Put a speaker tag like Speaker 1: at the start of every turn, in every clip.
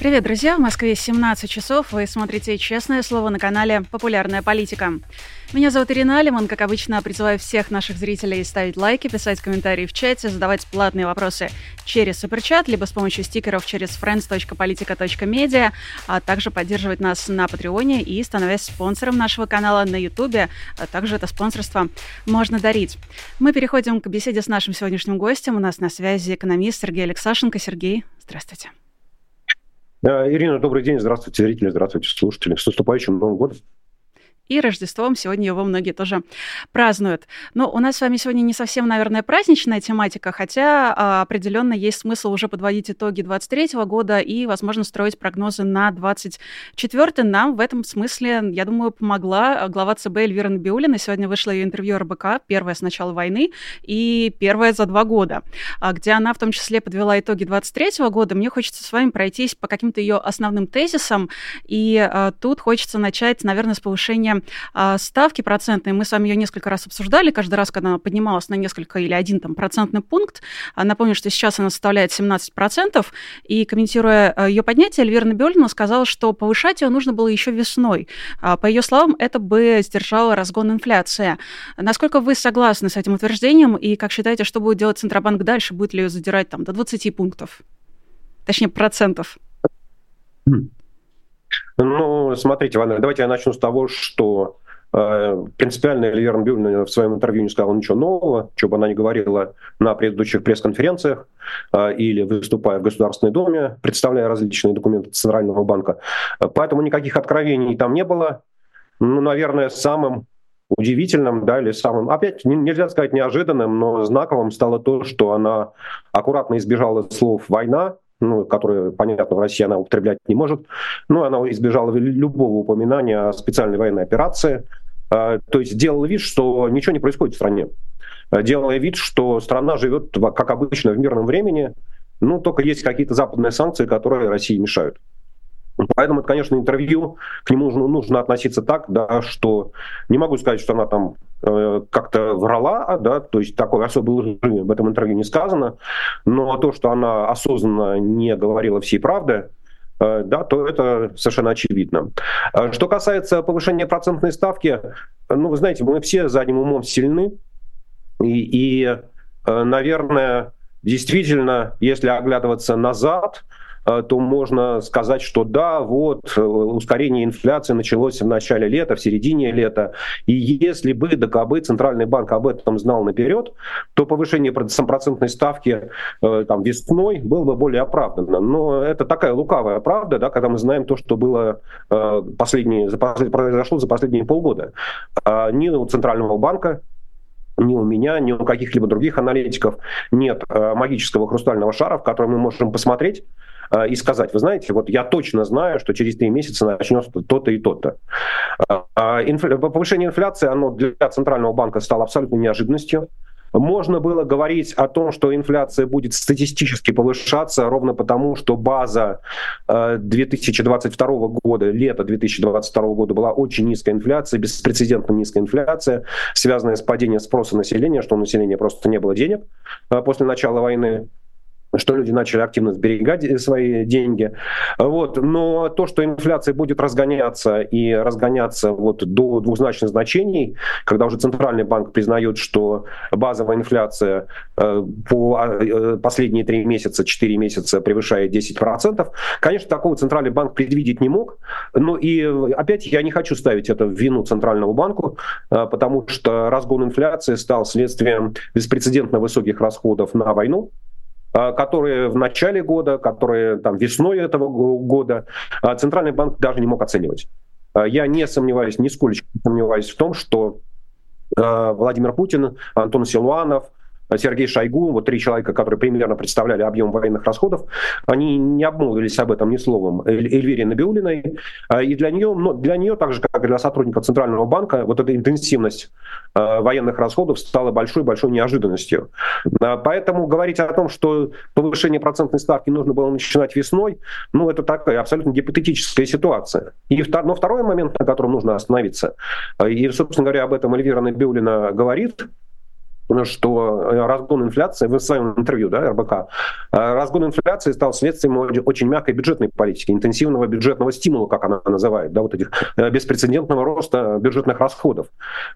Speaker 1: Привет, друзья! В Москве 17 часов. Вы смотрите «Честное слово» на канале «Популярная политика». Меня зовут Ирина Алиман. Как обычно, призываю всех наших зрителей ставить лайки, писать комментарии в чате, задавать платные вопросы через суперчат, либо с помощью стикеров через friends.politica.media, а также поддерживать нас на Патреоне и становясь спонсором нашего канала на Ютубе. А также это спонсорство можно дарить. Мы переходим к беседе с нашим сегодняшним гостем. У нас на связи экономист Сергей Алексашенко. Сергей, здравствуйте.
Speaker 2: Ирина, добрый день. Здравствуйте, зрители, здравствуйте, слушатели. С наступающим Новым годом
Speaker 1: и Рождеством. Сегодня его многие тоже празднуют. Но у нас с вами сегодня не совсем, наверное, праздничная тематика, хотя а, определенно есть смысл уже подводить итоги 23 года и, возможно, строить прогнозы на 24 Нам в этом смысле, я думаю, помогла глава ЦБ Эльвира Набиулина. Сегодня вышло ее интервью РБК, первое с начала войны и первое за два года, а, где она в том числе подвела итоги 23 года. Мне хочется с вами пройтись по каким-то ее основным тезисам, и а, тут хочется начать, наверное, с повышения а, ставки процентные. Мы с вами ее несколько раз обсуждали, каждый раз, когда она поднималась на несколько или один там, процентный пункт. А, напомню, что сейчас она составляет 17%. И комментируя а, ее поднятие, Эльвира Набиулина сказала, что повышать ее нужно было еще весной. По ее словам, это бы сдержало разгон инфляции. Насколько вы согласны с этим утверждением и как считаете, что будет делать Центробанк дальше? Будет ли ее задирать там, до 20 пунктов? Точнее, процентов.
Speaker 2: Ну, смотрите, Ваня, давайте я начну с того, что э, принципиально Эльвира Набиуллина в своем интервью не сказала ничего нового, что бы она ни говорила на предыдущих пресс-конференциях э, или выступая в Государственной Думе, представляя различные документы Центрального банка. Поэтому никаких откровений там не было. Ну, наверное, самым удивительным, да, или самым, опять нельзя сказать неожиданным, но знаковым стало то, что она аккуратно избежала слов «война», ну, которые, понятно, в России она употреблять не может, но она избежала любого упоминания о специальной военной операции, а, то есть делала вид, что ничего не происходит в стране. А, делая вид, что страна живет, как обычно, в мирном времени, ну, только есть какие-то западные санкции, которые России мешают. Поэтому это, конечно, интервью, к нему нужно, нужно относиться так, да, что не могу сказать, что она там как-то врала, да, то есть такой особой лжи в этом интервью не сказано, но то, что она осознанно не говорила всей правды, э, да, то это совершенно очевидно. А что касается повышения процентной ставки, ну, вы знаете, мы все задним умом сильны, и, и э, наверное, действительно, если оглядываться назад, Э, то можно сказать, что да, вот э, ускорение инфляции началось в начале лета, в середине лета. И если бы ДКБ, Центральный банк об этом знал наперед, то повышение процентной ставки э, там, весной было бы более оправданно. Но это такая лукавая правда, да, когда мы знаем то, что было последние, произошло за последние полгода. А ни у Центрального банка, ни у меня, ни у каких-либо других аналитиков нет магического хрустального шара, в который мы можем посмотреть Э, и сказать, вы знаете, вот я точно знаю, что через три месяца начнется то-то и то-то. Э, а повышение инфляции, оно для Центрального банка стало абсолютно неожиданностью. Можно было говорить о том, что инфляция будет статистически повышаться ровно потому, что база 2022 э, года, лето 2022 года была очень низкая инфляция, беспрецедентно низкая инфляция, связанная с падением спроса населения, что у населения просто не было денег после начала войны что люди начали активно сберегать свои деньги. Вот. Но то, что инфляция будет разгоняться и разгоняться вот до двузначных значений, когда уже Центральный банк признает, что базовая инфляция э, по э, последние три месяца, четыре месяца превышает 10%, конечно, такого Центральный банк предвидеть не мог. Но и опять я не хочу ставить это в вину Центральному банку, э, потому что разгон инфляции стал следствием беспрецедентно высоких расходов на войну, а, которые в начале года, которые там весной этого года а, Центральный банк даже не мог оценивать. А, я не сомневаюсь, нисколько не сомневаюсь в том, что Владимир Путин, Антон Силуанов, Сергей Шойгу, вот три человека, которые примерно представляли объем военных расходов, они не обмолвились об этом ни словом Эльвире Набиулиной. И для нее, но для нее, так же, как и для сотрудников Центрального банка, вот эта интенсивность военных расходов стала большой-большой неожиданностью. Поэтому говорить о том, что повышение процентной ставки нужно было начинать весной, ну, это такая абсолютно гипотетическая ситуация. И, но второй момент, на котором нужно остановиться, и, собственно говоря, об этом Эльвира Набиулина говорит, что э, разгон инфляции, в своем интервью, да, РБК, э, разгон инфляции стал следствием очень мягкой бюджетной политики, интенсивного бюджетного стимула, как она называет, да, вот этих э, беспрецедентного роста бюджетных расходов.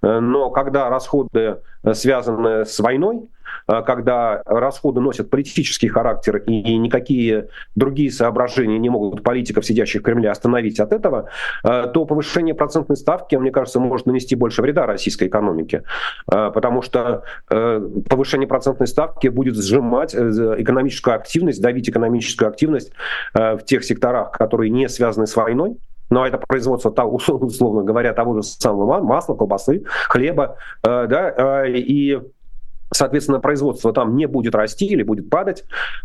Speaker 2: Но когда расходы связаны с войной, когда расходы носят политический характер и никакие другие соображения не могут политиков, сидящих в Кремле, остановить от этого, а, то повышение процентной ставки, мне кажется, может нанести больше вреда российской экономике. А, потому что э, повышение процентной ставки будет сжимать э, экономическую активность, давить экономическую активность э, в тех секторах, которые не связаны с войной, но это производство, условно говоря, того же самого масла, колбасы, хлеба, да, и Соответственно, производство там не будет расти или будет падать,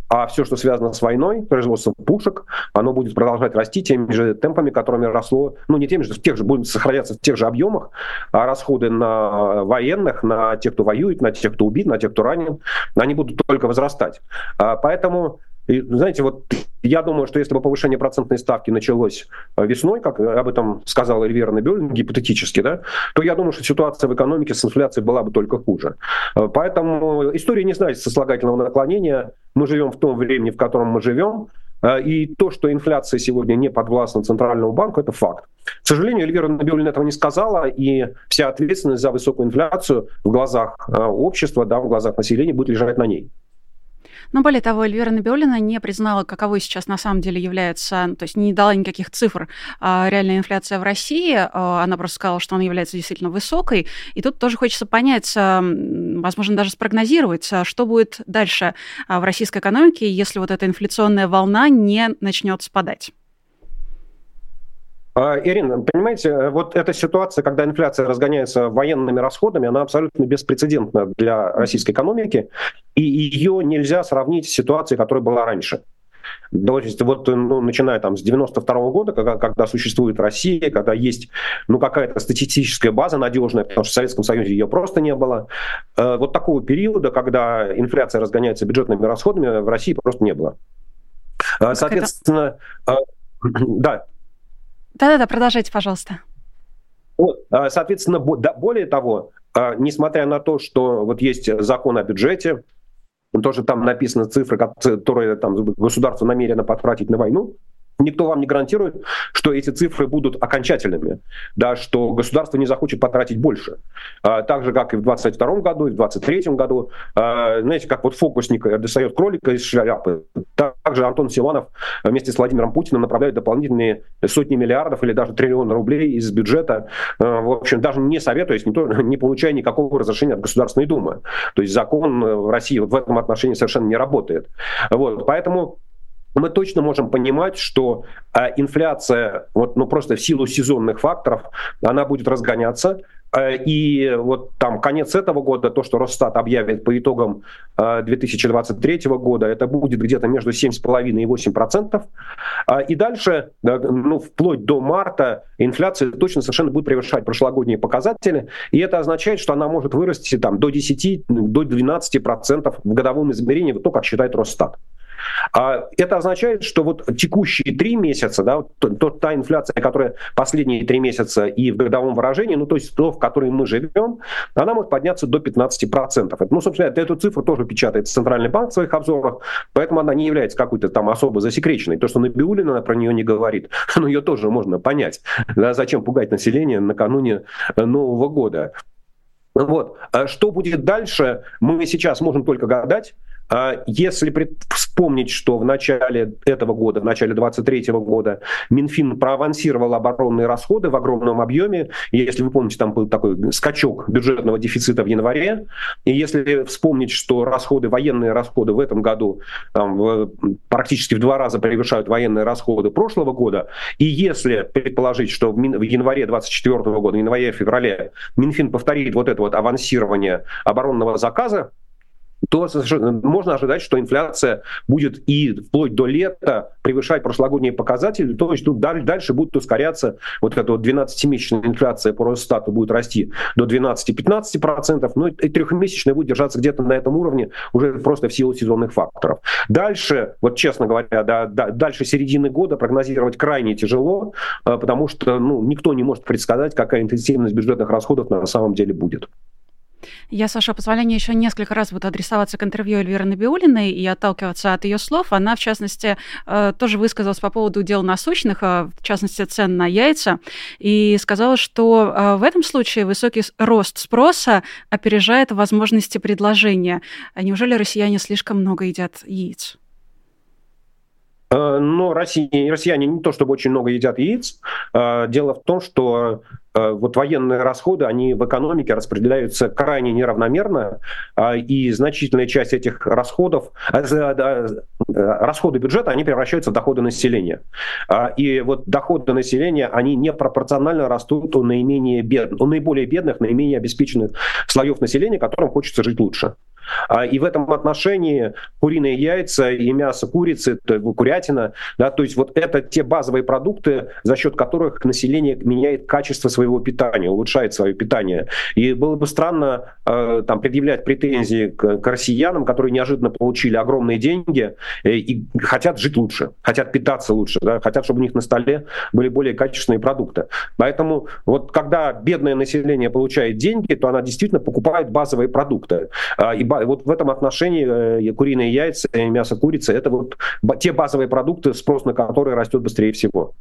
Speaker 2: а все, что связано с войной, производство пушек, оно будет продолжать расти теми же темпами, которыми росло, ну не теми же, в тех же, будет сохраняться в тех же объемах, а расходы на военных, на тех, кто воюет, на тех, кто убит, на тех, кто ранен, они будут только возрастать. А, поэтому знаете, вот я думаю, что если бы повышение процентной ставки началось э, весной, как об этом сказала Эльвира Набиулина, гипотетически, да, то я думаю, что ситуация в экономике с инфляцией была бы только хуже. Э, поэтому история не знает сослагательного наклонения. Мы живем в том времени, в котором мы живем. Э, и то, что инфляция сегодня не подвластна Центральному банку, это факт. К сожалению, Эльвира Набиулина этого не сказала, и вся ответственность за высокую инфляцию в глазах общества, да, в глазах населения будет лежать на ней.
Speaker 1: Но более того, Эльвира Набиулина не признала, каковой сейчас на самом деле является, ну, то есть не дала никаких цифр а, реальная инфляция в России. А, она просто сказала, что она является действительно высокой. И тут тоже хочется понять, а, возможно, даже спрогнозировать, а, что будет дальше а, в российской экономике, если вот эта инфляционная волна не начнет спадать.
Speaker 2: А, Ирина, понимаете, вот эта ситуация, когда инфляция разгоняется военными расходами, она абсолютно беспрецедентна для российской экономики, и ее нельзя сравнить с ситуацией, которая была раньше. То есть вот ну, начиная там с 92 -го года, когда, когда существует Россия, когда есть ну, какая-то статистическая база надежная, потому что в Советском Союзе ее просто не было, э, вот такого периода, когда инфляция разгоняется бюджетными расходами, в России просто не было. Э, соответственно, э, да,
Speaker 1: да-да-да, продолжайте, пожалуйста.
Speaker 2: Вот, а, соответственно, более того, а, несмотря на то, что вот есть закон о бюджете, тоже там написаны цифры, которые там государство намерено потратить на войну, никто вам не гарантирует, что эти цифры будут окончательными, да, что государство не захочет потратить больше. А, так же, как и в 2022 году, и в 2023 году. А, знаете, как вот фокусник достает кролика из шляпы, также Антон Силанов вместе с Владимиром Путиным направляет дополнительные сотни миллиардов или даже триллион рублей из бюджета. А, в общем, даже не советуясь, не, то, не получая никакого разрешения от Государственной Думы. То есть закон в России в этом отношении совершенно не работает. Вот, поэтому мы точно можем понимать, что э, инфляция, вот, ну просто в силу сезонных факторов, она будет разгоняться. Э, и вот там конец этого года, то, что Росстат объявит по итогам э, 2023 года, это будет где-то между 7,5 и 8 процентов. Э, и дальше, ну, вплоть до марта, инфляция точно совершенно будет превышать прошлогодние показатели. И это означает, что она может вырасти там, до 10, до 12 процентов в годовом измерении, вот то, как считает Росстат. А это означает, что вот текущие три месяца, да, то, то, та инфляция, которая последние три месяца и в годовом выражении, ну то есть то, в которой мы живем, она может подняться до 15%. Ну, собственно, эту цифру тоже печатает Центральный банк в своих обзорах, поэтому она не является какой-то там особо засекреченной. То, что Набиулина про нее не говорит, но ее тоже можно понять. Да, зачем пугать население накануне Нового года? Вот. А что будет дальше, мы сейчас можем только гадать. А если вспомнить, что в начале этого года, в начале 2023 года Минфин проавансировал оборонные расходы в огромном объеме, если вы помните, там был такой скачок бюджетного дефицита в январе, и если вспомнить, что расходы, военные расходы в этом году там, в, практически в два раза превышают военные расходы прошлого года, и если предположить, что в, в январе 2024 года, в январе-феврале Минфин повторит вот это вот авансирование оборонного заказа, то можно ожидать, что инфляция будет и вплоть до лета превышать прошлогодние показатели, то есть тут дальше будет ускоряться вот эта вот 12-месячная инфляция по Росстату будет расти до 12-15%, ну и трехмесячная будет держаться где-то на этом уровне уже просто в силу сезонных факторов. Дальше, вот честно говоря, да, да, дальше середины года прогнозировать крайне тяжело, э, потому что ну, никто не может предсказать, какая интенсивность бюджетных расходов на самом деле будет.
Speaker 1: Я, Саша, позволения еще несколько раз буду адресоваться к интервью Эльвиры Набиулиной и отталкиваться от ее слов. Она, в частности, э, тоже высказалась по поводу дел насущных, э, в частности, цен на яйца, и сказала, что э, в этом случае высокий рост спроса опережает возможности предложения. А неужели россияне слишком много едят яиц?
Speaker 2: Но россияне, россияне не то чтобы очень много едят яиц. Дело в том, что Э, вот военные расходы, они в экономике распределяются крайне неравномерно, и значительная часть этих расходов, э, э, расходы бюджета, они превращаются в доходы населения. И вот доходы населения, они непропорционально растут у, наименее бед... у наиболее бедных, наименее обеспеченных слоев населения, которым хочется жить лучше. А, и в этом отношении куриные яйца и мясо курицы, курятина, да, то есть вот это те базовые продукты, за счет которых население меняет качество своего питания, улучшает свое питание. И было бы странно э, там предъявлять претензии к, к россиянам, которые неожиданно получили огромные деньги э, и хотят жить лучше, хотят питаться лучше, да, хотят, чтобы у них на столе были более качественные продукты. Поэтому вот когда бедное население получает деньги, то она действительно покупает базовые продукты. И вот в этом отношении э, куриные яйца и мясо курицы это вот те базовые продукты, спрос на которые растет быстрее всего.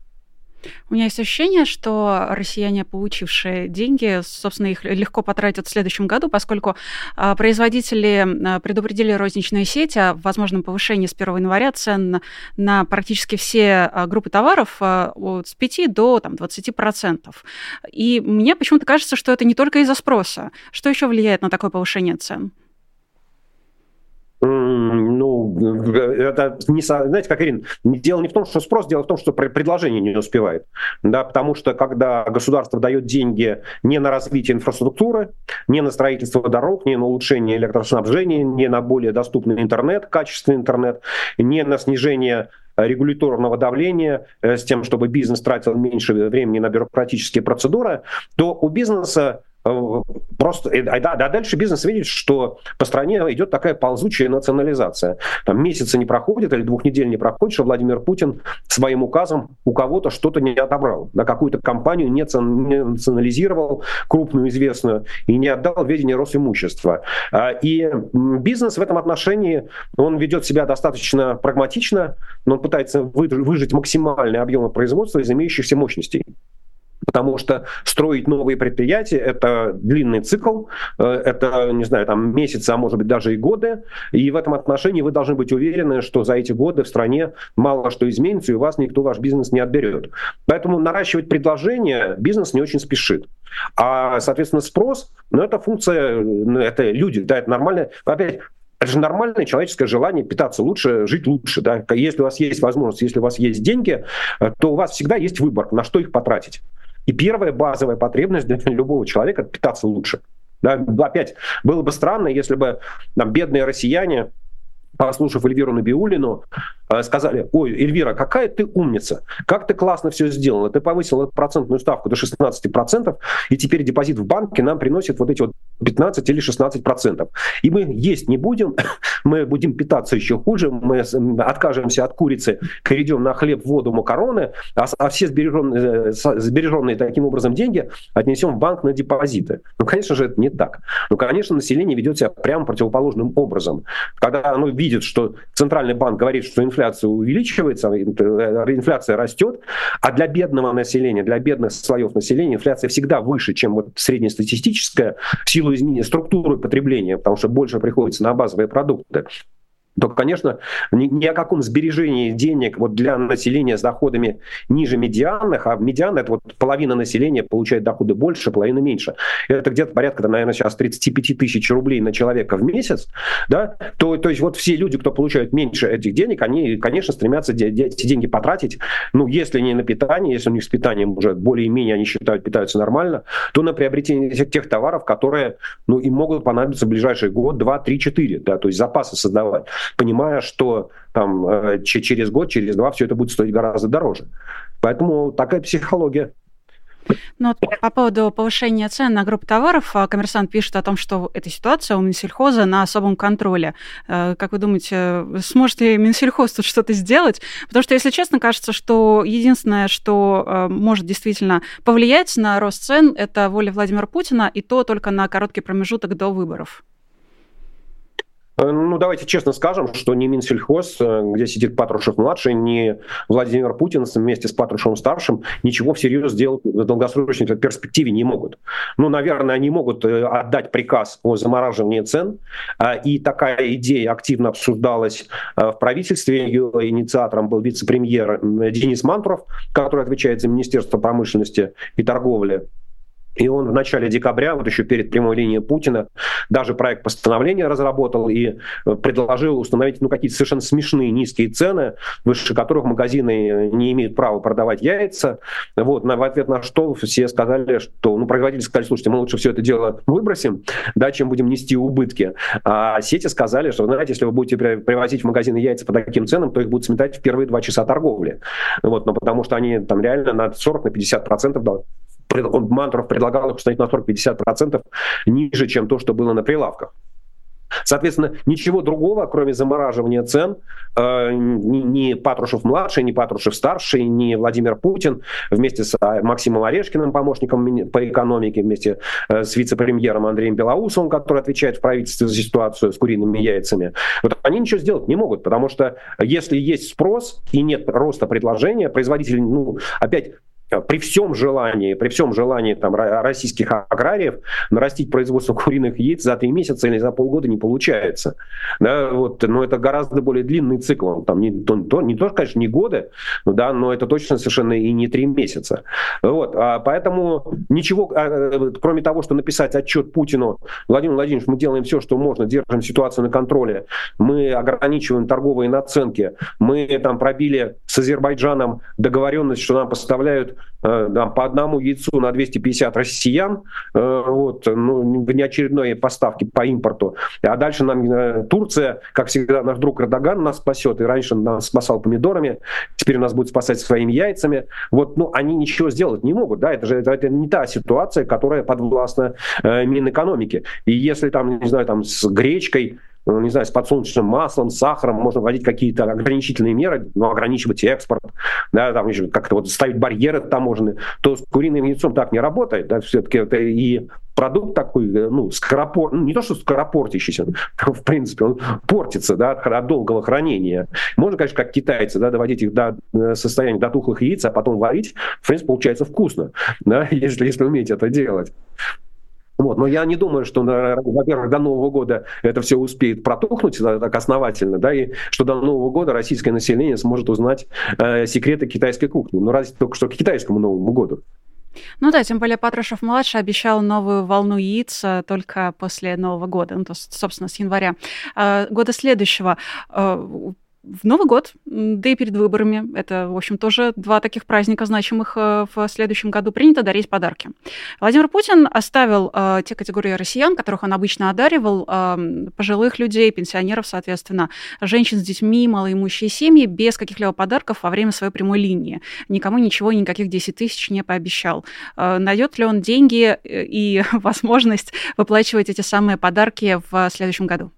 Speaker 1: У меня есть ощущение, что россияне, получившие деньги, собственно, их легко потратят в следующем году, поскольку а, производители а, предупредили розничные сети о возможном повышении с 1 января цен на практически все а, группы товаров с 5 до там, 20%. И мне почему-то кажется, что это не только из-за спроса. Что еще влияет на такое повышение цен?
Speaker 2: Ну, это не, знаете, как Ирина, дело не в том, что спрос, дело в том, что предложение не успевает. Да, потому что когда государство дает деньги не на развитие инфраструктуры, не на строительство дорог, не на улучшение электроснабжения, не на более доступный интернет, качественный интернет, не на снижение регуляторного давления э, с тем, чтобы бизнес тратил меньше времени на бюрократические процедуры, то у бизнеса просто, а, да, а дальше бизнес видит, что по стране идет такая ползучая национализация. Там месяца не проходит или двух недель не проходит, что Владимир Путин своим указом у кого-то что-то не отобрал, на какую-то компанию не национализировал, крупную, известную, и не отдал ведение Росимущества. А, и бизнес в этом отношении, он ведет себя достаточно прагматично, но он пытается выжить максимальные объемы производства из имеющихся мощностей потому что строить новые предприятия – это длинный цикл, э, это, не знаю, там месяцы, а может быть даже и годы, и в этом отношении вы должны быть уверены, что за эти годы в стране мало что изменится, и у вас никто ваш бизнес не отберет. Поэтому наращивать предложение бизнес не очень спешит. А, соответственно, спрос, ну, это функция, ну, это люди, да, это нормально. Опять, это же нормальное человеческое желание питаться лучше, жить лучше. Да? Если у вас есть возможность, если у вас есть деньги, э, то у вас всегда есть выбор, на что их потратить. И первая базовая потребность для любого человека – питаться лучше. Да, опять, было бы странно, если бы там, бедные россияне послушав Эльвиру Набиулину, э, сказали, ой, Эльвира, какая ты умница, как ты классно все сделала, ты повысила процентную ставку до 16%, и теперь депозит в банке нам приносит вот эти вот 15 или 16%. И мы есть не будем, мы будем питаться еще хуже, мы откажемся от курицы, перейдем на хлеб, воду, макароны, а, а все сбереженные, э, сбереженные таким образом деньги отнесем в банк на депозиты. Ну, конечно же, это не так. Ну, конечно, население ведет себя прямо противоположным образом. Когда оно видит, что Центральный банк говорит, что инфляция увеличивается, э, инфляция растет, а для бедного населения, для бедных слоев населения инфляция всегда выше, чем вот среднестатистическая в силу изменения структуры потребления, потому что больше приходится на базовые продукты то, конечно, ни, ни о каком сбережении денег вот для населения с доходами ниже медианных, а медиан это вот половина населения получает доходы больше, половина меньше. Это где-то порядка, наверное, сейчас 35 тысяч рублей на человека в месяц, да, то, то есть вот все люди, кто получают меньше этих денег, они, конечно, стремятся эти деньги потратить, ну, если не на питание, если у них с питанием уже более-менее они считают, питаются нормально, то на приобретение тех, тех товаров, которые, ну, им могут понадобиться в ближайший год, два, три, четыре, да, то есть запасы создавать понимая, что там э, через год, через два все это будет стоить гораздо дороже. Поэтому такая психология.
Speaker 1: Ну, вот по поводу повышения цен на группу товаров, а, коммерсант пишет о том, что эта ситуация у Минсельхоза на особом контроле. Э, как вы думаете, сможет ли Минсельхоз тут что-то сделать? Потому что, если честно, кажется, что единственное, что э, может действительно повлиять на рост цен, это воля Владимира Путина, и то только на короткий промежуток до выборов.
Speaker 2: Э, ну, давайте честно скажем, что ни Минсельхоз, э, где сидит Патрушев-младший, ни Владимир Путин вместе с Патрушевым-старшим ничего всерьез сделать в долгосрочной перспективе не могут. Ну, наверное, они могут э, отдать приказ о замораживании цен, и такая идея активно обсуждалась в правительстве. Ее инициатором был вице-премьер Денис Мантуров, который отвечает за Министерство промышленности и торговли. И он в начале декабря, вот еще перед прямой линией Путина, даже проект постановления разработал и э, предложил установить ну, какие-то совершенно смешные низкие цены, выше которых магазины не имеют права продавать яйца. Вот, на, в ответ на что все сказали, что, ну, производители сказали, слушайте, мы лучше все это дело выбросим, да, чем будем нести убытки. А сети сказали, что, знаете, если вы будете привозить в магазины яйца по таким ценам, то их будут сметать в первые два часа торговли. Вот, но потому что они там реально на 40-50% Мантров предлагал их установить на 40-50% ниже, чем то, что было на прилавках. Соответственно, ничего другого, кроме замораживания цен, э, ни Патрушев-младший, ни Патрушев-старший, ни Владимир Путин вместе с а, Максимом Орешкиным, помощником по экономике, вместе э, с вице-премьером Андреем Белоусовым, который отвечает в правительстве за ситуацию с куриными яйцами, вот они ничего сделать не могут, потому что если есть спрос и нет роста предложения, производители, ну, опять при всем желании, при всем желании там, российских аграриев нарастить производство куриных яиц за три месяца или за полгода не получается. Да, вот, но это гораздо более длинный цикл. Там не, то, не то, конечно, не годы, да, но это точно совершенно и не три месяца. Вот, а поэтому ничего, а, э, кроме того, что написать отчет Путину, Владимир Владимирович, мы делаем все, что можно, держим ситуацию на контроле, мы ограничиваем торговые наценки, мы там пробили с Азербайджаном договоренность, что нам поставляют Э, по одному яйцу на 250 россиян, э, вот, ну, в неочередной поставке по импорту. А дальше нам э, Турция, как всегда, наш друг Эрдоган нас спасет, и раньше нас спасал помидорами, теперь нас будет спасать своими яйцами. Вот, ну, они ничего сделать не могут, да, это же это, это не та ситуация, которая подвластна э, Минэкономике. И если там, не знаю, там с гречкой ну, не знаю, с подсолнечным маслом, с сахаром, можно вводить какие-то ограничительные меры, ну, ограничивать экспорт, да, там еще как-то вот ставить барьеры таможенные, то с куриным яйцом так не работает, да, все-таки это и продукт такой, ну, скоропор... ну, не то, что скоропортящийся, в принципе, он портится, да, от долгого хранения. Можно, конечно, как китайцы, да, доводить их до э, состояния до тухлых яиц, а потом варить, в принципе, получается вкусно, да, если, если уметь это делать. Вот. Но я не думаю, что, во-первых, до Нового года это все успеет протухнуть так основательно, да, и что до Нового года российское население сможет узнать э, секреты китайской кухни. Ну, разве только что к китайскому Новому году.
Speaker 1: Ну да, тем более Патрушев-младший обещал новую волну яиц э, только после Нового года, ну, то, собственно, с января э, года следующего. В Новый год, да и перед выборами, это, в общем, тоже два таких праздника значимых э, в следующем году, принято дарить подарки. Владимир Путин оставил э, те категории россиян, которых он обычно одаривал, э, пожилых людей, пенсионеров, соответственно, женщин с детьми, малоимущие семьи, без каких-либо подарков во время своей прямой линии. Никому ничего, никаких 10 тысяч не пообещал. Э, найдет ли он деньги э, и возможность выплачивать эти самые подарки в следующем году?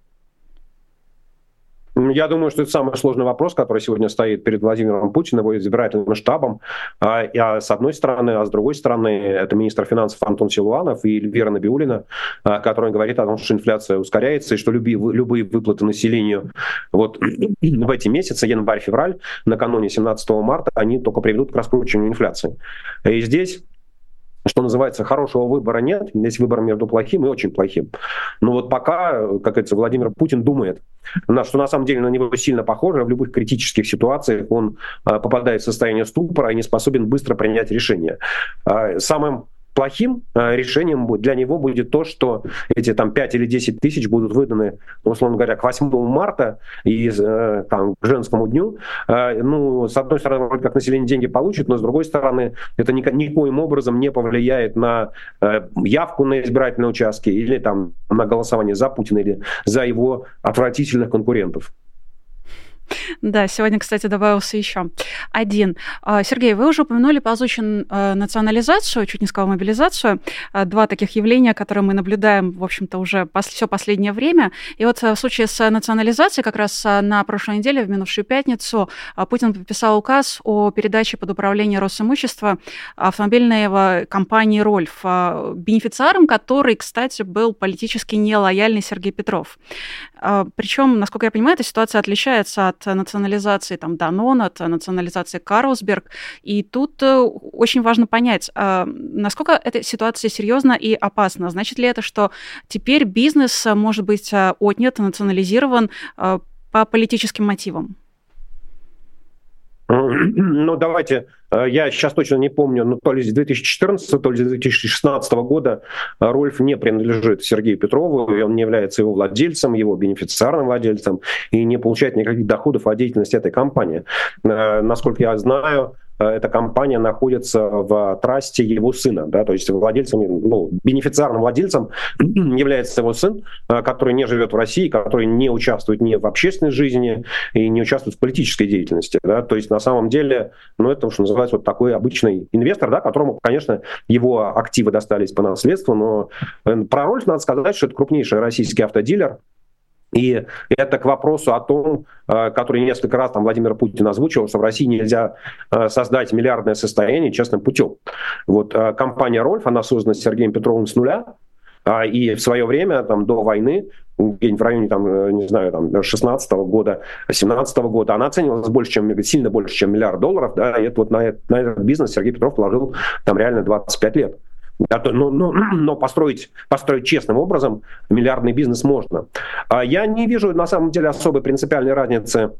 Speaker 2: Я думаю, что это самый сложный вопрос, который сегодня стоит перед Владимиром Путиным, его избирательным штабом. А, а с одной стороны, а с другой стороны, это министр финансов Антон Силуанов и Эльвира Набиулина, а, который говорит о том, что инфляция ускоряется и что любые, любые выплаты населению вот в эти месяцы, январь-февраль, накануне 17 марта, они только приведут к раскручиванию инфляции. И здесь что называется, хорошего выбора нет. Есть выбор между плохим и очень плохим. Но вот пока, как говорится, Владимир Путин думает, что на самом деле на него сильно похоже, в любых критических ситуациях он попадает в состояние ступора и не способен быстро принять решение. Самым плохим э, решением для него будет то, что эти там 5 или 10 тысяч будут выданы, условно говоря, к 8 марта и э, там, к женскому дню. Э, ну, с одной стороны, вроде как население деньги получит, но с другой стороны, это ни, никоим образом не повлияет на явку на избирательные участки или там на голосование за Путина или за его отвратительных конкурентов.
Speaker 1: Да, сегодня, кстати, добавился еще один. А, Сергей, вы уже упомянули ползучую э, национализацию, чуть не сказала мобилизацию. А, два таких явления, которые мы наблюдаем, в общем-то, уже все последнее время. И вот в случае с национализацией, как раз на прошлой неделе, в минувшую пятницу, Путин подписал указ о передаче под управление Росимущества автомобильной компании «Рольф», бенефициаром которой, кстати, был политически нелояльный Сергей Петров. Причем, насколько я понимаю, эта ситуация отличается от национализации там, Данон, от национализации Карлсберг. И тут э, очень важно понять, а, насколько эта ситуация серьезна и опасна. Значит ли это, что теперь бизнес может быть э, отнят, национализирован э, по политическим мотивам?
Speaker 2: Ну, давайте, э, я сейчас точно не помню, но то ли с 2014, то ли с 2016 года Рольф не принадлежит Сергею Петрову, и он не является его владельцем, его бенефициарным владельцем, и не получает никаких доходов от деятельности этой компании. Э, насколько я знаю, Э, эта компания находится в трасте его сына, да, то есть владельцем, ну, бенефициарным владельцем является его сын, э, который не живет в России, который не участвует ни в общественной жизни и не участвует в политической деятельности, да, то есть на самом деле, ну, это, что называется, вот такой обычный инвестор, да, которому, конечно, его активы достались по наследству, но э, про Рольф надо сказать, что это крупнейший российский автодилер, и это к вопросу о том, э, который несколько раз там Владимир Путин озвучивал, что в России нельзя э, создать миллиардное состояние честным путем. Вот э, компания «Рольф», она создана Сергеем Петровым с нуля, а, и в свое время, там, до войны, в районе, там, не знаю, там, 16 года, 17 года, она оценивалась больше, чем, сильно больше, чем миллиард долларов, да, и это вот на, на этот бизнес Сергей Петров положил там реально 25 лет. Но, но, но построить, построить честным образом миллиардный бизнес можно. А я не вижу на самом деле особой принципиальной разницы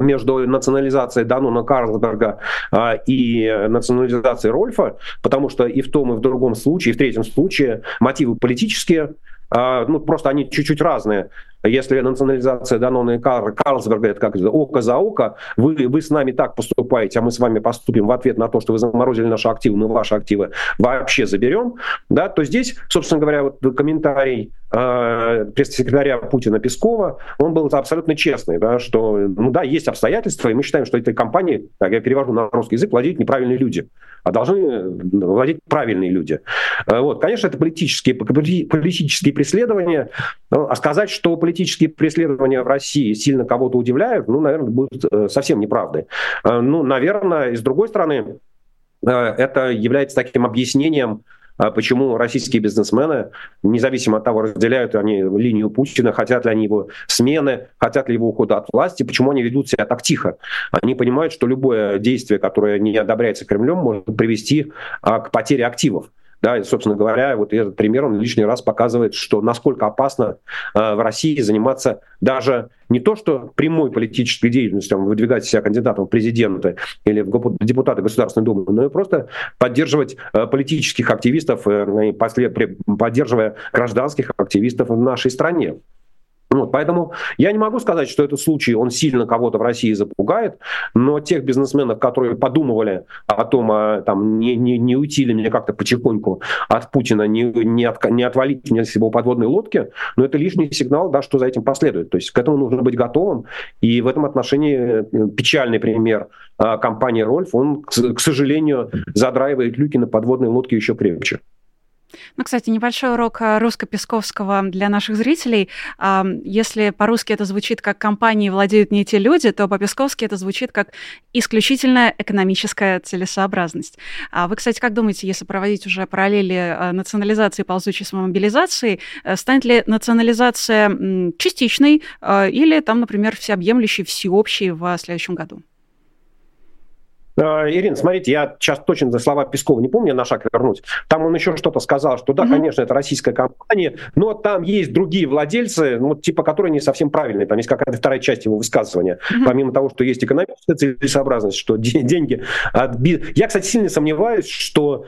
Speaker 2: между национализацией Дануна Карлсберга а, и национализацией Рольфа, потому что и в том, и в другом случае, и в третьем случае мотивы политические, а, ну, просто они чуть-чуть разные. Если национализация Данона и Карлсберга, это как око за око, вы, вы с нами так поступаете, а мы с вами поступим в ответ на то, что вы заморозили наши активы, мы ваши активы вообще заберем, да, то здесь, собственно говоря, вот комментарий э, пресс-секретаря Путина Пескова, он был абсолютно честный, да, что, ну да, есть обстоятельства, и мы считаем, что этой компанией, так я перевожу на русский язык, владеют неправильные люди, а должны владеть правильные люди. Э, вот, конечно, это политические, политические преследования, а сказать, что политические преследования в России сильно кого-то удивляют, ну, наверное, будет э, совсем неправдой. Э, ну, наверное, и с другой стороны, э, это является таким объяснением, почему российские бизнесмены, независимо от того, разделяют они линию Путина, хотят ли они его смены, хотят ли его ухода от власти, почему они ведут себя так тихо. Они понимают, что любое действие, которое не одобряется Кремлем, может привести к потере активов. Да, и, собственно говоря, вот этот пример, он лишний раз показывает, что насколько опасно э, в России заниматься даже не то, что прямой политической деятельностью, выдвигать себя кандидатом в президенты или в депутаты Государственной Думы, но и просто поддерживать э, политических активистов, э, послед, поддерживая гражданских активистов в нашей стране. Вот, поэтому я не могу сказать, что этот случай, он сильно кого-то в России запугает, но тех бизнесменов, которые подумывали о том, а, там, не, не, не уйти ли мне как-то потихоньку от Путина, не, не, от, не отвалить мне с его подводной лодки, но это лишний сигнал, да, что за этим последует. То есть к этому нужно быть готовым. И в этом отношении э, печальный пример а, компании «Рольф», он, к сожалению, задраивает люки на подводной лодке еще крепче.
Speaker 1: Ну, кстати, небольшой урок э, русско-песковского для наших зрителей. Если по-русски это звучит как «компании владеют не те люди», то по-песковски это звучит как «исключительная экономическая целесообразность». А вы, кстати, как думаете, если проводить уже параллели э, национализации ползучей с мобилизацией, э, станет ли национализация частичной или там, например, всеобъемлющей, всеобщей в следующем году?
Speaker 2: Э, Ирина, смотрите, я сейчас точно за слова Пескова не помню, на шаг вернуть. Там он еще что-то сказал, что да, mm-hmm. конечно, это российская компания, но там есть другие владельцы, ну, типа, которые не совсем правильные. Там есть какая-то вторая часть его высказывания. Mm-hmm. Помимо того, что есть экономическая целесообразность, что деньги от Я, кстати, сильно сомневаюсь, что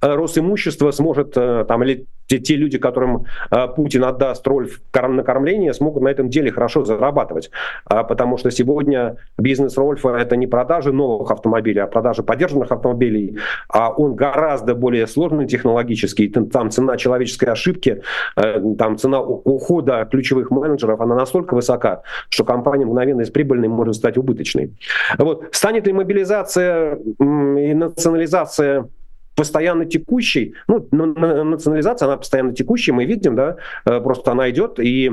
Speaker 2: э, Росимущество сможет э, там или те, те люди, которым э, Путин отдаст роль в накормлении, смогут на этом деле хорошо зарабатывать. А, потому что сегодня бизнес Рольфа это не продажи новых автомобилей, а продажи поддержанных автомобилей. А он гораздо более сложный технологически. Там цена человеческой ошибки, э, там цена ухода ключевых менеджеров, она настолько высока, что компания мгновенно из прибыльной может стать убыточной. Вот. Станет ли мобилизация и национализация постоянно текущей, ну, национализация, она постоянно текущая, мы видим, да, э, просто она идет, и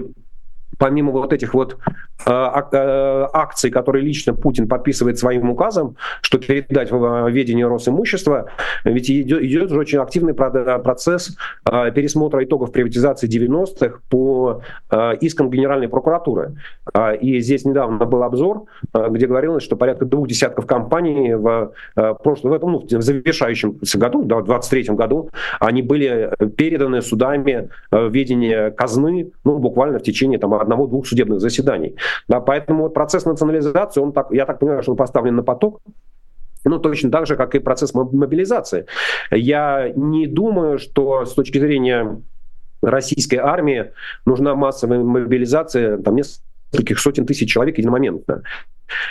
Speaker 2: помимо вот этих вот акций, которые лично Путин подписывает своим указом, что передать в ведение Росимущества, ведь идет, идет уже очень активный процесс э, пересмотра итогов приватизации 90-х по искам Генеральной прокуратуры. И здесь недавно был обзор, где говорилось, что порядка двух десятков компаний в прошлом, в этом, ну, в завершающем году, да, в 23 году, они были переданы судами в ведение казны, ну, буквально в течение там, одного-двух судебных заседаний. Да, поэтому вот процесс национализации, он так, я так понимаю, что он поставлен на поток, ну, точно так же, как и процесс мобилизации. Я не думаю, что с точки зрения российской армии нужна массовая мобилизация там, нескольких сотен тысяч человек единомоментно.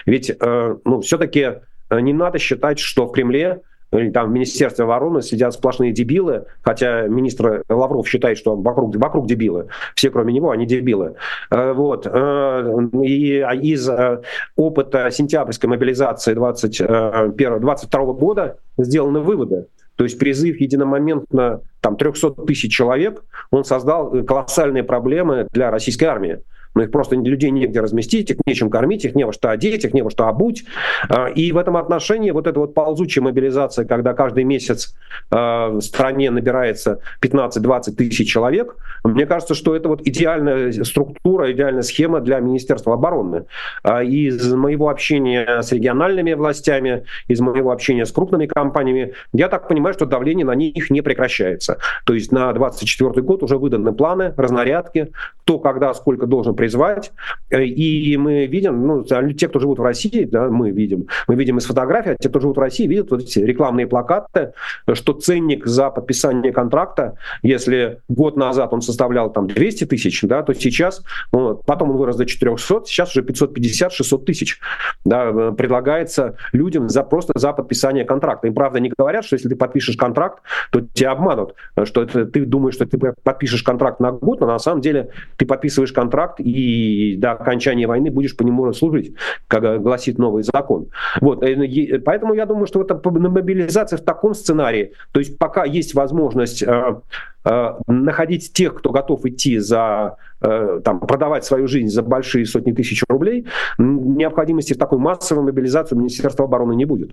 Speaker 2: Ведь э, ну, все-таки э, не надо считать, что в Кремле или там в Министерстве обороны сидят сплошные дебилы, хотя министр Лавров считает, что вокруг, вокруг дебилы, все кроме него, они дебилы. Э, вот. Э, и а из э, опыта сентябрьской мобилизации 21, 22 года сделаны выводы. То есть призыв единомоментно там, 300 тысяч человек, он создал колоссальные проблемы для российской армии но их просто людей негде разместить, их нечем кормить, их не во что одеть, их не во что обуть. А, и в этом отношении вот эта вот ползучая мобилизация, когда каждый месяц а, в стране набирается 15-20 тысяч человек, мне кажется, что это вот идеальная структура, идеальная схема для Министерства обороны. А, из моего общения с региональными властями, из моего общения с крупными компаниями, я так понимаю, что давление на них не прекращается. То есть на 2024 год уже выданы планы, разнарядки, кто когда сколько должен призвать. Э, и мы видим, ну, те, кто живут в России, да, мы видим, мы видим из фотографий, а те, кто живут в России, видят вот эти рекламные плакаты, что ценник за подписание контракта, если год назад он составлял там 200 тысяч, да, то сейчас, ну, потом он вырос до 400, сейчас уже 550-600 тысяч да, э, предлагается людям за, просто за подписание контракта. Им, правда, не говорят, что если ты подпишешь контракт, то тебя обманут, что это, ты думаешь, что ты подпишешь контракт на год, но на самом деле ты подписываешь контракт и и до окончания войны будешь по нему служить, как гласит новый закон. Вот, э, поэтому я думаю, что это мобилизация в таком сценарии, то есть пока есть возможность э, э, находить тех, кто готов идти за там, продавать свою жизнь за большие сотни тысяч рублей, необходимости в такой массовой мобилизации Министерства обороны не будет.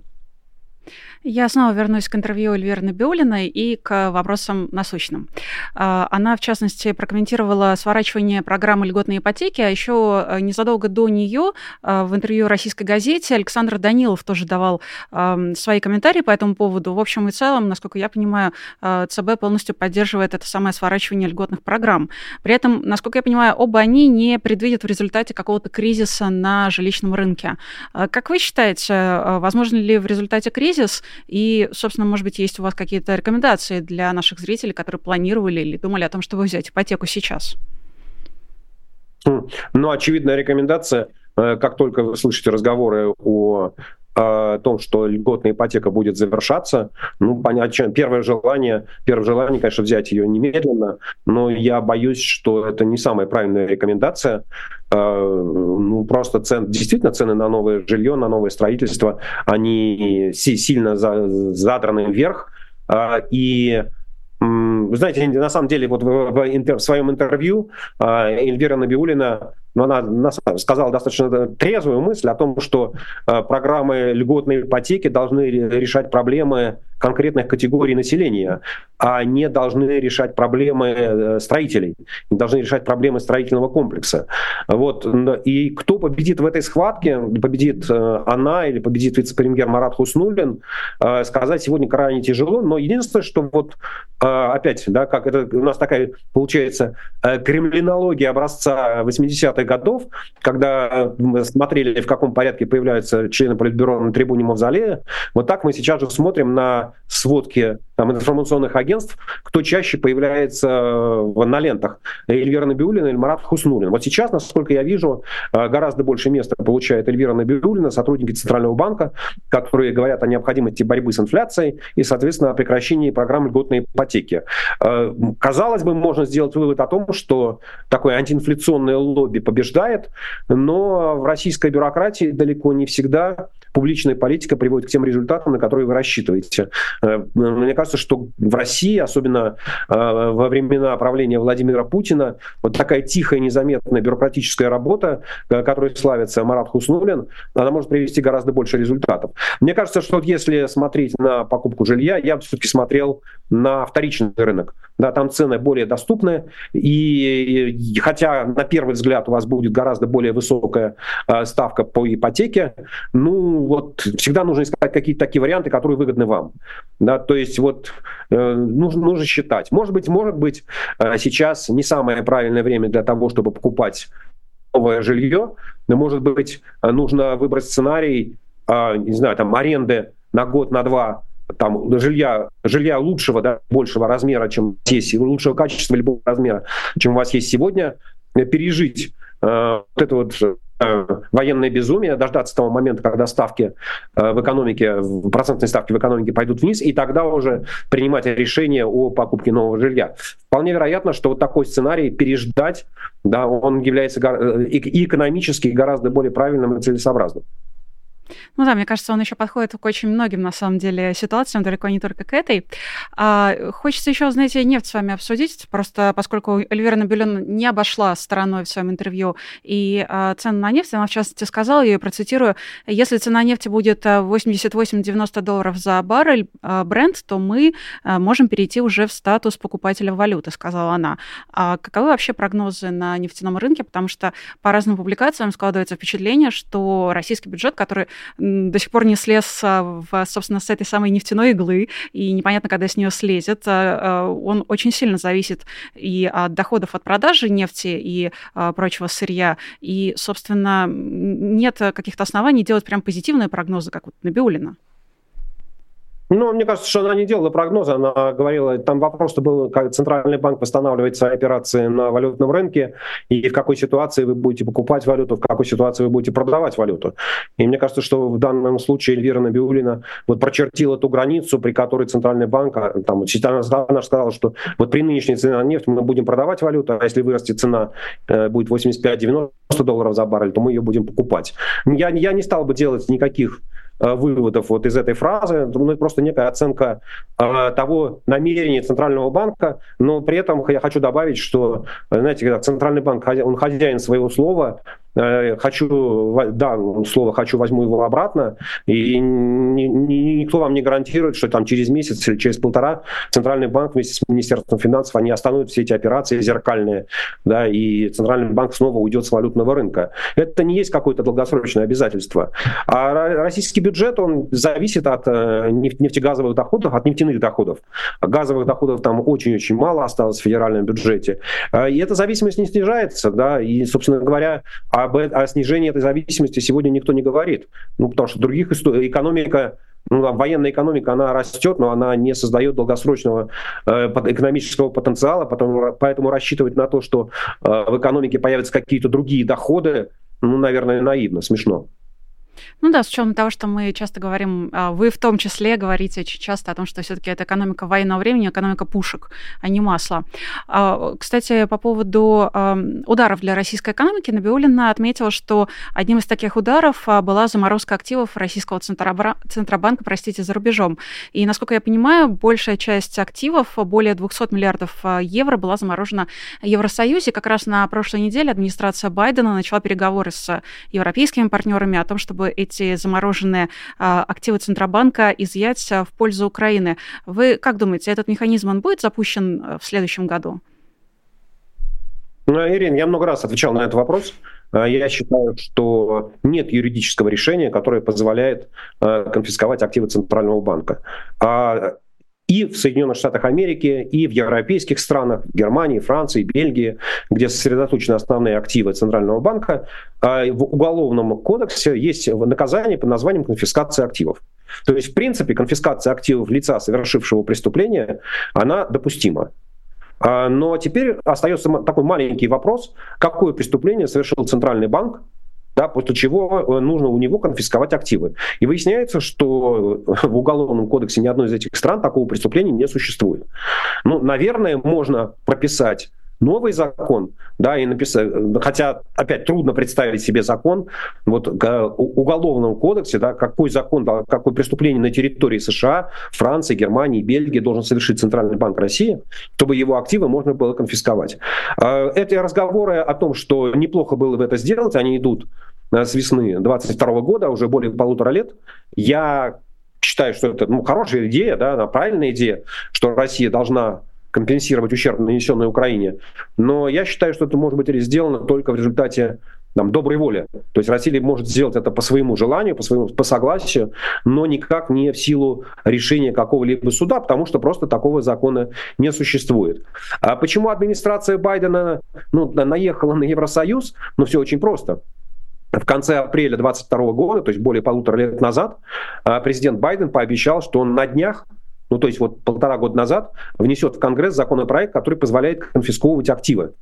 Speaker 1: Я снова вернусь к интервью Эльвиры Набиулиной и к вопросам насущным. А, она, в частности, прокомментировала сворачивание программы льготной ипотеки, а еще э, незадолго до нее э, в интервью российской газете Александр Данилов тоже давал свои комментарии по этому поводу. В общем и целом, насколько я понимаю, э, ЦБ полностью поддерживает это самое сворачивание льготных программ. При этом, насколько я понимаю, оба они не предвидят в результате какого-то кризиса на жилищном рынке. Как вы считаете, возможно ли в результате кризис и, собственно, может быть, есть у вас какие-то рекомендации для наших зрителей, которые планировали или думали о том, чтобы взять ипотеку сейчас?
Speaker 2: Хм. Ну, очевидная рекомендация, э, как только вы слышите разговоры о о том, что льготная ипотека будет завершаться, ну, понятно, первое желание, первое желание, конечно, взять ее немедленно, но я боюсь, что это не самая правильная рекомендация. Ну, просто цен, действительно цены на новое жилье, на новое строительство, они сильно задраны вверх, а, и вы знаете, на самом деле, вот в, в, интер, в своем интервью э, Эльвира Набиулина ну, она, она сказала достаточно трезвую мысль о том, что э, программы льготной ипотеки должны решать проблемы конкретных категорий населения, а не должны решать проблемы э, строителей, не должны решать проблемы строительного комплекса. Вот. И кто победит в этой схватке, победит э, она или победит вице-премьер Марат Хуснулин, э, сказать сегодня крайне тяжело, но единственное, что вот опять, да, как это у нас такая получается кремлинология образца 80-х годов, когда мы смотрели, в каком порядке появляются члены Политбюро на трибуне Мавзолея, вот так мы сейчас же смотрим на сводки там, информационных агентств, кто чаще появляется э, на лентах. Эльвира Набиулина или Марат Хуснулин. Вот сейчас, насколько я вижу, э, гораздо больше места получает Эльвира Набиулина, сотрудники Центрального банка, которые говорят о необходимости борьбы с инфляцией и, соответственно, о прекращении программ льготной ипотеки. Э, казалось бы, можно сделать вывод о том, что такое антиинфляционное лобби побеждает, но в российской бюрократии далеко не всегда публичная политика приводит к тем результатам, на которые вы рассчитываете. Мне кажется, что в России, особенно э, во времена правления Владимира Путина, вот такая тихая, незаметная бюрократическая работа, э, которой славится Марат Хуснулин, она может привести гораздо больше результатов. Мне кажется, что вот если смотреть на покупку жилья, я все-таки смотрел на вторичный рынок. Да, там цены более доступны, и, и хотя на первый взгляд у вас будет гораздо более высокая э, ставка по ипотеке, ну вот всегда нужно искать какие-то такие варианты, которые выгодны вам. Да, то есть вот э, нужно, нужно считать. Может быть, может быть, э, сейчас не самое правильное время для того, чтобы покупать новое жилье, но, может быть, нужно выбрать сценарий, э, не знаю, там, аренды на год, на два там жилья, жилья лучшего, да, большего размера, чем есть, лучшего качества любого размера, чем у вас есть сегодня, пережить э, вот это вот э, военное безумие, дождаться того момента, когда ставки э, в экономике, процентные ставки в экономике пойдут вниз, и тогда уже принимать решение о покупке нового жилья. Вполне вероятно, что вот такой сценарий переждать, да, он является э, и экономически гораздо более правильным и целесообразным.
Speaker 1: Ну да, мне кажется, он еще подходит к очень многим, на самом деле, ситуациям, далеко не только к этой. А, хочется еще, знаете, нефть с вами обсудить, просто поскольку Эльвира Набелен не обошла стороной в своем интервью и а, цену на нефть, она, в частности, сказала, я ее процитирую, если цена нефти будет 88-90 а, долларов за баррель а, бренд, то мы а, можем перейти уже в статус покупателя валюты, сказала она. А каковы вообще прогнозы на нефтяном рынке? Потому что по разным публикациям складывается впечатление, что российский бюджет, который до сих пор не слез, а, в, собственно, с этой самой нефтяной иглы, и непонятно, когда с нее слезет. А, а, он очень сильно зависит и от доходов от продажи нефти и прочего сырья, и, собственно, нет каких-то оснований делать прям позитивные прогнозы, как вот Набиулина.
Speaker 2: Ну, мне кажется, что она не делала прогноза, она говорила, там вопрос был, как Центральный банк восстанавливает свои операции на валютном рынке, и в какой ситуации вы будете покупать валюту, в какой ситуации вы будете продавать валюту. И мне кажется, что в данном случае Эльвира Набиулина вот прочертила ту границу, при которой Центральный банк, а, там, она сказала, что вот при нынешней цене на нефть мы будем продавать валюту, а если вырастет цена, э, будет 85-90 долларов за баррель, то мы ее будем покупать. Я, я не стал бы делать никаких выводов вот из этой фразы. Ну, это просто некая оценка э, того намерения Центрального банка, но при этом я хочу добавить, что, знаете, когда Центральный банк, он хозяин своего слова, Э, хочу, да, слово «хочу» возьму его обратно, и никто вам не гарантирует, что там через месяц или через полтора Центральный банк вместе с Министерством финансов, они остановят все эти операции зеркальные, да, и Центральный банк снова уйдет с валютного рынка. Это не есть какое-то долгосрочное обязательство. А российский бюджет, он зависит от э, нефтегазовых доходов, от нефтяных доходов. Газовых доходов там очень-очень мало осталось в федеральном бюджете. Э, и эта зависимость не снижается, да, и, собственно говоря, об, о снижении этой зависимости сегодня никто не говорит. Ну, потому что других историй, экономика ну, военная экономика, она растет, но она не создает долгосрочного э, экономического потенциала, потом, поэтому рассчитывать на то, что э, в экономике появятся какие-то другие доходы, ну, наверное, наивно, смешно.
Speaker 1: Ну да, с учетом того, что мы часто говорим, а, вы в том числе говорите очень часто о том, что все-таки это экономика военного времени, экономика пушек, а не масла. А, кстати, по поводу ударов для российской экономики, Набиулина отметила, что одним из таких ударов а, была заморозка активов российского Центробанка, простите, за рубежом. И, насколько я понимаю, большая часть активов, более 200 миллиардов евро, была заморожена в Евросоюзе. Как раз на прошлой неделе администрация Байдена начала переговоры с европейскими партнерами о том, чтобы чтобы эти замороженные активы Центробанка изъять в пользу Украины. Вы как думаете, этот механизм он будет запущен в следующем году?
Speaker 2: Ну, Ирина, я много раз отвечал на этот вопрос. А, я считаю, что нет юридического решения, которое позволяет а, конфисковать активы Центрального банка. А, и в Соединенных Штатах Америки, и в европейских странах, Германии, Франции, Бельгии, где сосредоточены основные активы Центрального банка, в Уголовном кодексе есть наказание под названием конфискация активов. То есть, в принципе, конфискация активов лица, совершившего преступление, она допустима. А, но теперь остается такой маленький вопрос, какое преступление совершил Центральный банк, да, после чего э, нужно у него конфисковать активы. И выясняется, что в Уголовном кодексе ни одной из этих стран такого преступления не существует. Ну, наверное, можно прописать новый закон, да, и написать, хотя, опять, трудно представить себе закон, вот в уголовном кодексе, да, какой закон, какое преступление на территории США, Франции, Германии, Бельгии должен совершить Центральный банк России, чтобы его активы можно было конфисковать. А, эти разговоры о том, что неплохо было бы это сделать, они идут э, с весны 22 года, уже более полутора лет. Я считаю, что это ну, хорошая идея, да, правильная идея, что Россия должна компенсировать ущерб, нанесенный Украине. Но я считаю, что это может быть сделано только в результате там, доброй воли. То есть Россия может сделать это по своему желанию, по своему по согласию, но никак не в силу решения какого-либо суда, потому что просто такого закона не существует. А почему администрация Байдена ну, наехала на Евросоюз? Ну, все очень просто. В конце апреля 2022 года, то есть более полутора лет назад, а, президент Байден пообещал, что он на днях ну то есть вот полтора года назад, внесет в Конгресс законопроект, который позволяет конфисковывать активы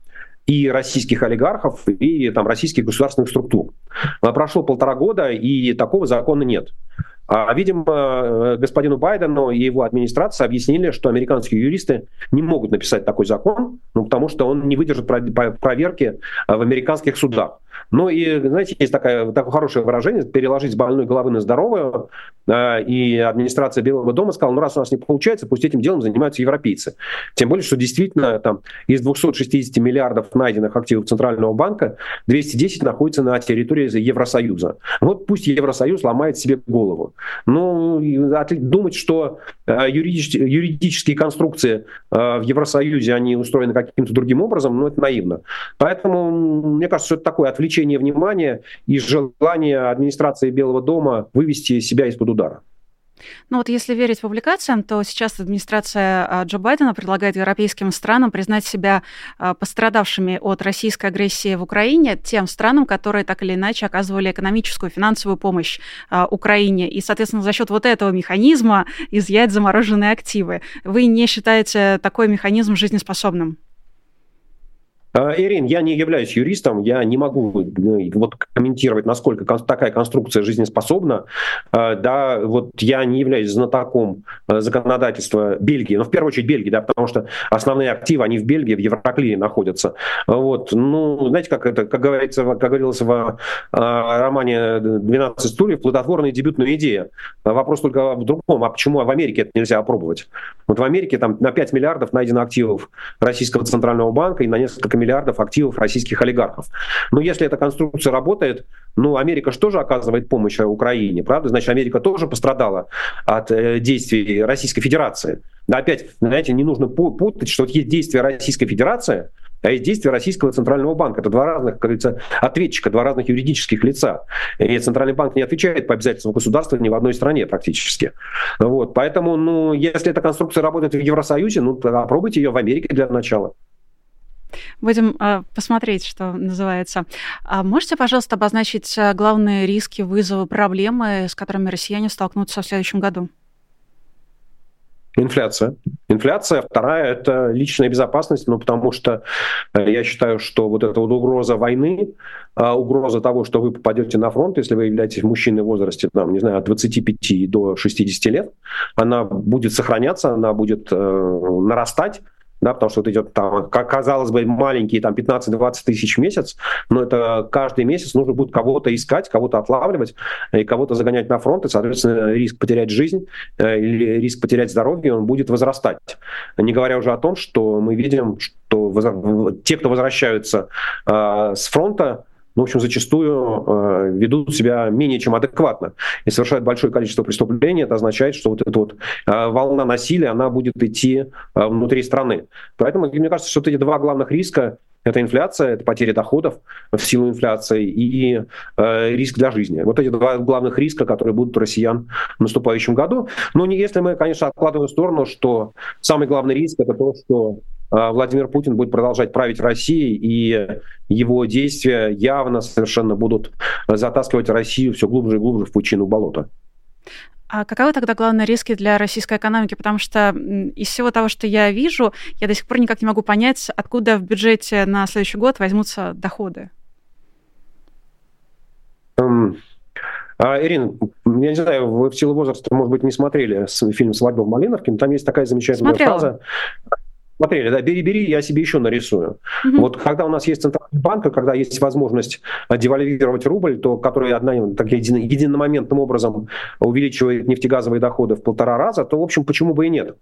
Speaker 2: и российских олигархов, и там, российских государственных структур. А прошло полтора года, и такого закона нет. А, видимо, господину Байдену и его администрация объяснили, что американские юристы не могут написать такой закон, ну, потому что он не выдержит проверки в американских судах. Ну и, знаете, есть такое, такое хорошее выражение, переложить с больной головы на здоровую. А, и администрация Белого дома сказала, ну раз у нас не получается, пусть этим делом занимаются европейцы. Тем более, что действительно там из 260 миллиардов найденных активов Центрального банка 210 находится на территории Евросоюза. Вот пусть Евросоюз ломает себе голову. Ну, думать, что а, юридические конструкции а, в Евросоюзе, они устроены каким-то другим образом, ну, это наивно. Поэтому, мне кажется, что это такое отвлечение внимания и желание администрации Белого дома вывести себя из-под удара.
Speaker 1: Ну вот если верить публикациям, то сейчас администрация а, Джо Байдена предлагает европейским странам признать себя а, пострадавшими от российской агрессии в Украине тем странам, которые так или иначе оказывали экономическую, финансовую помощь а, Украине. И, соответственно, за счет вот этого механизма изъять замороженные активы. Вы не считаете такой механизм жизнеспособным?
Speaker 2: А, Ирин, я не являюсь юристом, я не могу ну, вот комментировать, насколько такая конструкция жизнеспособна. А, да, вот я не являюсь знатоком а, законодательства Бельгии, но в первую очередь Бельгии, да, потому что основные активы, они в Бельгии, в Евроклире находятся. Вот, ну, знаете, как это, как говорится, как говорилось в романе «12 стульев», плодотворная дебютная идея. Вопрос только в другом, а почему в Америке это нельзя опробовать? Вот в Америке там на 5 миллиардов найдено активов Российского Центрального банка и на несколько миллиардов активов российских олигархов. Но если эта конструкция работает, ну, Америка же тоже оказывает помощь Украине, правда? Значит, Америка тоже пострадала от э, действий Российской Федерации. Да, опять, знаете, не нужно путать, что вот есть действия Российской Федерации, а есть действия Российского Центрального банка. Это два разных, как говорится, ответчика, два разных юридических лица. И Центральный банк не отвечает по обязательствам государства ни в одной стране практически. Вот. Поэтому, ну, если эта конструкция работает в Евросоюзе, ну, попробуйте ее в Америке для начала.
Speaker 1: Будем э, посмотреть, что называется. А можете, пожалуйста, обозначить а, главные риски, вызовы, проблемы, с которыми россияне столкнутся в следующем году?
Speaker 2: Инфляция. Инфляция. Вторая – это личная безопасность, ну, потому что э, я считаю, что вот эта вот угроза войны, угроза того, что вы попадете на фронт, если вы являетесь мужчиной в возрасте, там, не знаю, от 25 до 60 лет, она будет сохраняться, она будет э, нарастать, да, потому что вот идет там, как казалось бы, маленькие там 15-20 тысяч в месяц, но это каждый месяц нужно будет кого-то искать, кого-то отлавливать и кого-то загонять на фронт, и, соответственно, риск потерять жизнь э, или риск потерять здоровье, он будет возрастать. Не говоря уже о том, что мы видим, что те, кто возвращаются э, с фронта, ну, в общем, зачастую э, ведут себя менее чем адекватно и совершают большое количество преступлений. Это означает, что вот эта вот э, волна насилия, она будет идти э, внутри страны. Поэтому, мне кажется, что вот эти два главных риска это инфляция, это потеря доходов в силу инфляции и э, риск для жизни. Вот эти два главных риска, которые будут у россиян в наступающем году. Но не если мы, конечно, откладываем в сторону, что самый главный риск это то, что э, Владимир Путин будет продолжать править в России, и его действия явно совершенно будут затаскивать Россию все глубже и глубже в пучину болота.
Speaker 1: А каковы тогда главные риски для российской экономики? Потому что из всего того, что я вижу, я до сих пор никак не могу понять, откуда в бюджете на следующий год возьмутся доходы.
Speaker 2: Um... А, Ирина, я не знаю, вы в силу возраста, может быть, не смотрели фильм «Свадьба в Малиновке», но там есть такая замечательная Смотрела. фраза смотрели, да, бери-бери, я себе еще нарисую. Mm-hmm. Вот когда у нас есть центральный банк, когда есть возможность девальвировать рубль, то который одна, так, един, единомоментным образом увеличивает нефтегазовые доходы в полтора раза, то, в общем, почему бы и нет?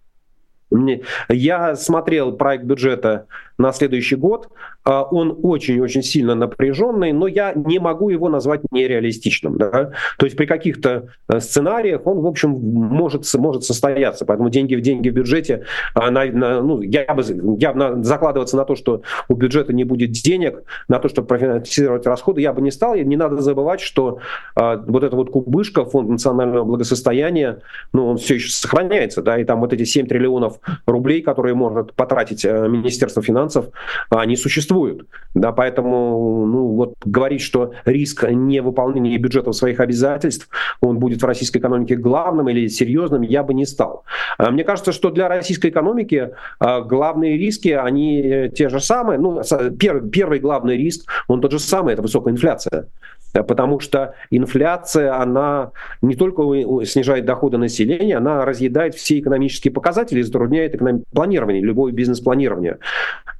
Speaker 2: Я смотрел проект бюджета на следующий год. А, он очень-очень сильно напряженный, но я не могу его назвать нереалистичным. Да? То есть при каких-то э, сценариях он, в общем, может, может состояться. Поэтому деньги в деньги в бюджете, а, на, на, ну, я бы я, закладываться на то, что у бюджета не будет денег, на то, чтобы профинансировать расходы, я бы не стал. И не надо забывать, что а, вот эта вот кубышка, фонд национального благосостояния, ну, он все еще сохраняется, да, и там вот эти 7 триллионов рублей, которые может потратить э, Министерство финансов, финансов, они существуют. Да, поэтому ну, вот говорить, что риск невыполнения бюджетов своих обязательств, он будет в российской экономике главным или серьезным, я бы не стал. А мне кажется, что для российской экономики а, главные риски, они те же самые. Ну, первый, первый главный риск, он тот же самый, это высокая инфляция. Потому что инфляция, она не только снижает доходы населения, она разъедает все экономические показатели затрудняет планирование, любое бизнес-планирование.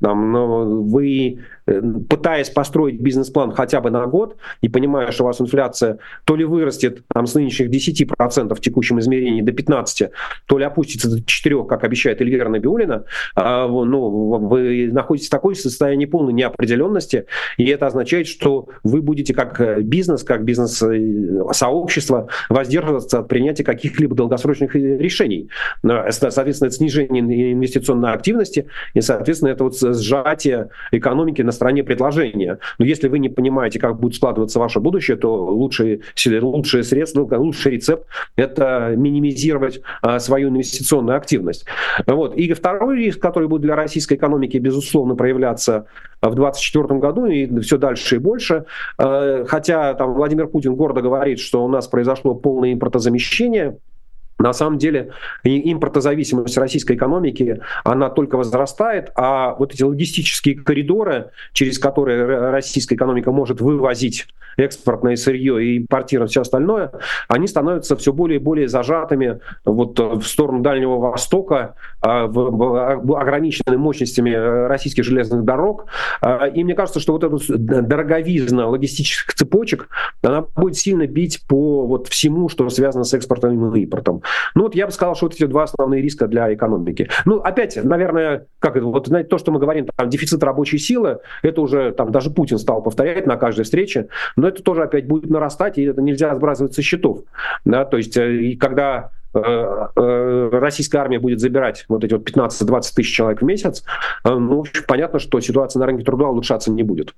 Speaker 2: Там, ну, вы Э, пытаясь построить бизнес-план хотя бы на год и понимая, что у вас инфляция то ли вырастет там, с нынешних 10% в текущем измерении до 15%, то ли опустится до 4%, как обещает Эльвира Набиулина, а, ну, вы находитесь в такой состоянии полной неопределенности, и это означает, что вы будете как э, бизнес, как бизнес-сообщество воздерживаться от принятия каких-либо долгосрочных э, решений. Соответственно, это снижение инвестиционной активности и, соответственно, это вот сжатие экономики на стороне предложения. Но если вы не понимаете, как будет складываться ваше будущее, то лучшее, лучшее средство, лучший рецепт – это минимизировать свою инвестиционную активность. Вот. И второй риск, который будет для российской экономики, безусловно, проявляться в 2024 году и все дальше и больше. А, хотя там Владимир Путин гордо говорит, что у нас произошло полное импортозамещение, на самом деле импортозависимость российской экономики, она только возрастает, а вот эти логистические коридоры, через которые российская экономика может вывозить экспортное сырье и импортировать все остальное, они становятся все более и более зажатыми вот в сторону Дальнего Востока, а, ограниченными мощностями российских железных дорог. А, и мне кажется, что вот эта дороговизна логистических цепочек, она будет сильно бить по вот всему, что связано с экспортом и импортом. Ну вот я бы сказал, что вот эти два основные риска для экономики. Ну опять, наверное, как это, вот знаете, то, что мы говорим, там дефицит рабочей силы, это уже там даже Путин стал повторять на каждой встрече, но это тоже опять будет нарастать, и это нельзя сбрасывать со счетов. Да? То есть э, и когда э, э, российская армия будет забирать вот эти вот 15-20 тысяч человек в месяц, ну, понятно, что ситуация на рынке труда улучшаться не будет.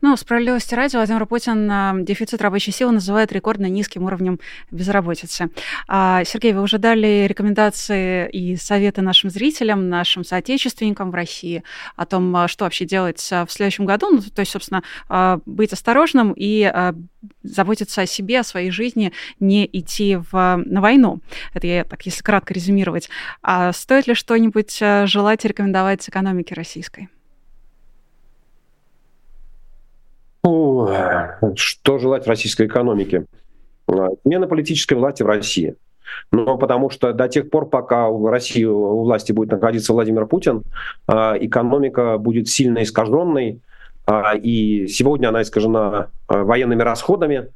Speaker 1: Ну, справедливости ради, Владимир Путин а, дефицит рабочей силы называет рекордно низким уровнем безработицы. А, Сергей, вы уже дали рекомендации и советы нашим зрителям, нашим соотечественникам в России о том, а, что вообще делать в следующем году. Ну, то есть, собственно, быть осторожным и заботиться о себе, о своей жизни, не идти в, на войну. Это я так, если кратко резюмировать. А стоит ли что-нибудь желать рекомендовать экономике российской?
Speaker 2: Ну, что желать российской экономике? Смена политической власти в России. Но потому что до тех пор, пока в России у власти будет находиться Владимир Путин, а, экономика будет сильно искаженной, а, и сегодня она искажена а, военными расходами,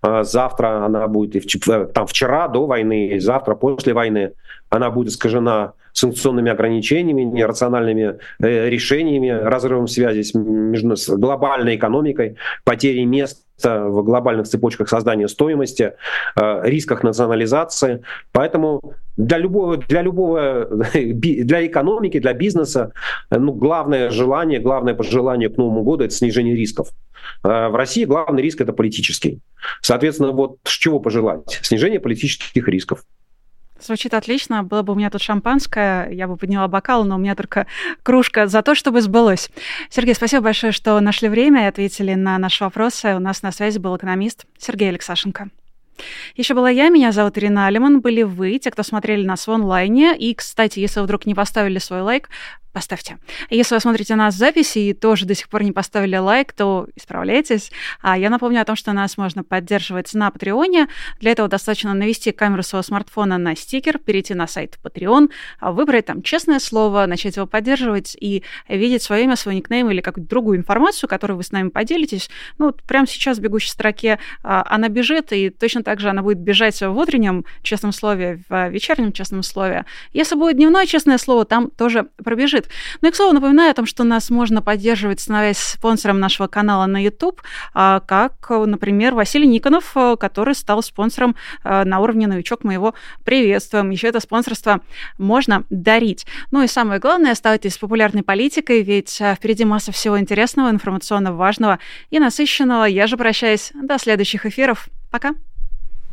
Speaker 2: завтра она будет и там вчера до войны, завтра после войны она будет искажена санкционными ограничениями, нерациональными э, решениями, разрывом связи с, между, с глобальной экономикой, потерей мест в глобальных цепочках создания стоимости, э, рисках национализации. Поэтому для любого, для любого, для экономики, для бизнеса, ну, главное желание, главное пожелание к Новому году – это снижение рисков. Э, в России главный риск – это политический. Соответственно, вот с чего пожелать? Снижение политических рисков.
Speaker 1: Звучит отлично. Было бы у меня тут шампанское, я бы подняла бокал, но у меня только кружка за то, чтобы сбылось. Сергей, спасибо большое, что нашли время и ответили на наши вопросы. У нас на связи был экономист Сергей Алексашенко. Еще была я, меня зовут Ирина Алиман, были вы, те, кто смотрели нас в онлайне. И, кстати, если вы вдруг не поставили свой лайк, поставьте. Если вы смотрите нас в записи и тоже до сих пор не поставили лайк, то исправляйтесь. А я напомню о том, что нас можно поддерживать на Патреоне. Для этого достаточно навести камеру своего смартфона на стикер, перейти на сайт Patreon, выбрать там честное слово, начать его поддерживать и видеть свое имя, свой никнейм или какую-то другую информацию, которую вы с нами поделитесь. Ну, вот прямо сейчас в бегущей строке а, она бежит, и точно так же она будет бежать в утреннем честном слове, в вечернем честном слове. Если будет дневное честное слово, там тоже пробежит. Ну и, к слову, напоминаю о том, что нас можно поддерживать, становясь спонсором нашего канала на YouTube, а, как, например, Василий Никонов, э, который стал спонсором э, на уровне новичок. Мы его приветствуем. Еще это спонсорство можно дарить. Ну и самое главное, оставайтесь популярной политикой, ведь э, впереди масса всего интересного, информационно важного и насыщенного. Я же прощаюсь. До следующих эфиров. Пока.